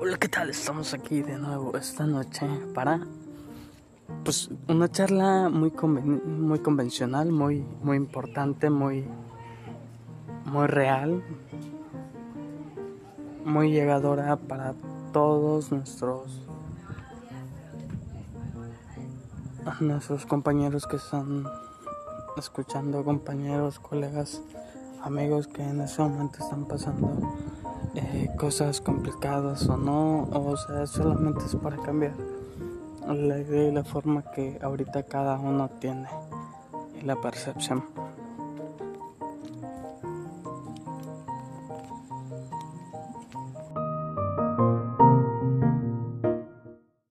Hola, ¿qué tal? Estamos aquí de nuevo esta noche para pues una charla muy muy convencional, muy muy importante, muy muy real, muy llegadora para todos nuestros nuestros compañeros que están escuchando, compañeros, colegas, amigos que en ese momento están pasando eh, cosas complicadas o no, o sea, solamente es para cambiar la idea y la forma que ahorita cada uno tiene y la percepción.